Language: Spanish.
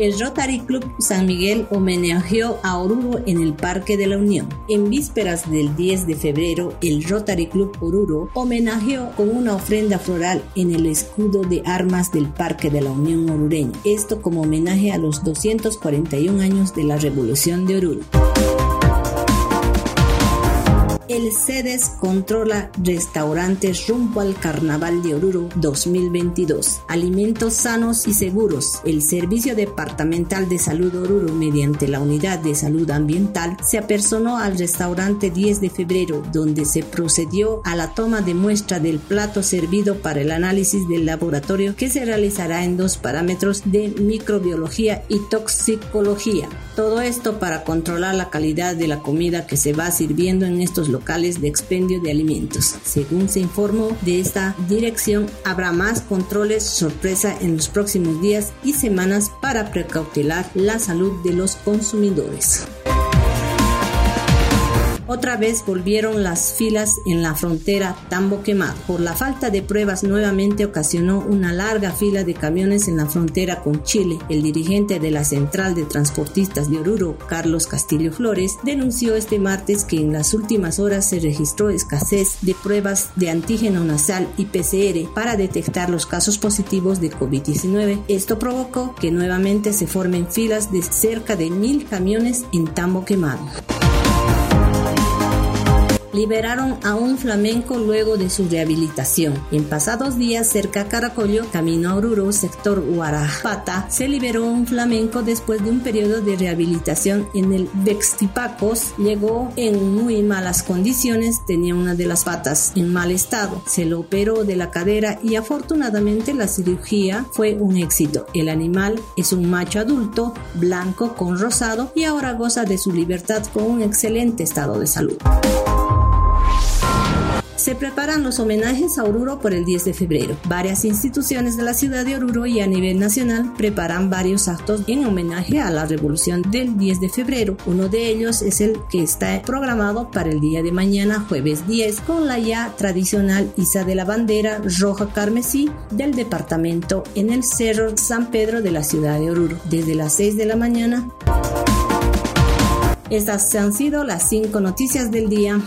el Rotary Club San Miguel homenajeó a Oruro en el Parque de la Unión. En vísperas del 10 de febrero, el Rotary Club Oruro homenajeó con una ofrenda floral en el escudo de armas del Parque de la Unión Orureña. Esto como homenaje a los 241 años de la Revolución de Oruro. El CEDES controla restaurantes rumbo al Carnaval de Oruro 2022. Alimentos sanos y seguros. El Servicio Departamental de Salud Oruro, mediante la Unidad de Salud Ambiental, se apersonó al restaurante 10 de febrero, donde se procedió a la toma de muestra del plato servido para el análisis del laboratorio que se realizará en dos parámetros de microbiología y toxicología. Todo esto para controlar la calidad de la comida que se va sirviendo en estos locales locales de expendio de alimentos. Según se informó de esta dirección, habrá más controles sorpresa en los próximos días y semanas para precautelar la salud de los consumidores. Otra vez volvieron las filas en la frontera Tambo Quemado. Por la falta de pruebas nuevamente ocasionó una larga fila de camiones en la frontera con Chile. El dirigente de la Central de Transportistas de Oruro, Carlos Castillo Flores, denunció este martes que en las últimas horas se registró escasez de pruebas de antígeno nasal y PCR para detectar los casos positivos de COVID-19. Esto provocó que nuevamente se formen filas de cerca de mil camiones en Tambo Quemado liberaron a un flamenco luego de su rehabilitación. En pasados días, cerca Caracollo, camino a Oruro, sector Guarajpata, se liberó un flamenco después de un periodo de rehabilitación en el Bextipacos. Llegó en muy malas condiciones, tenía una de las patas en mal estado. Se lo operó de la cadera y afortunadamente la cirugía fue un éxito. El animal es un macho adulto, blanco con rosado y ahora goza de su libertad con un excelente estado de salud. Se preparan los homenajes a Oruro por el 10 de febrero. Varias instituciones de la ciudad de Oruro y a nivel nacional preparan varios actos en homenaje a la revolución del 10 de febrero. Uno de ellos es el que está programado para el día de mañana, jueves 10, con la ya tradicional Isa de la Bandera Roja Carmesí del departamento en el Cerro San Pedro de la ciudad de Oruro. Desde las 6 de la mañana. Estas han sido las cinco noticias del día.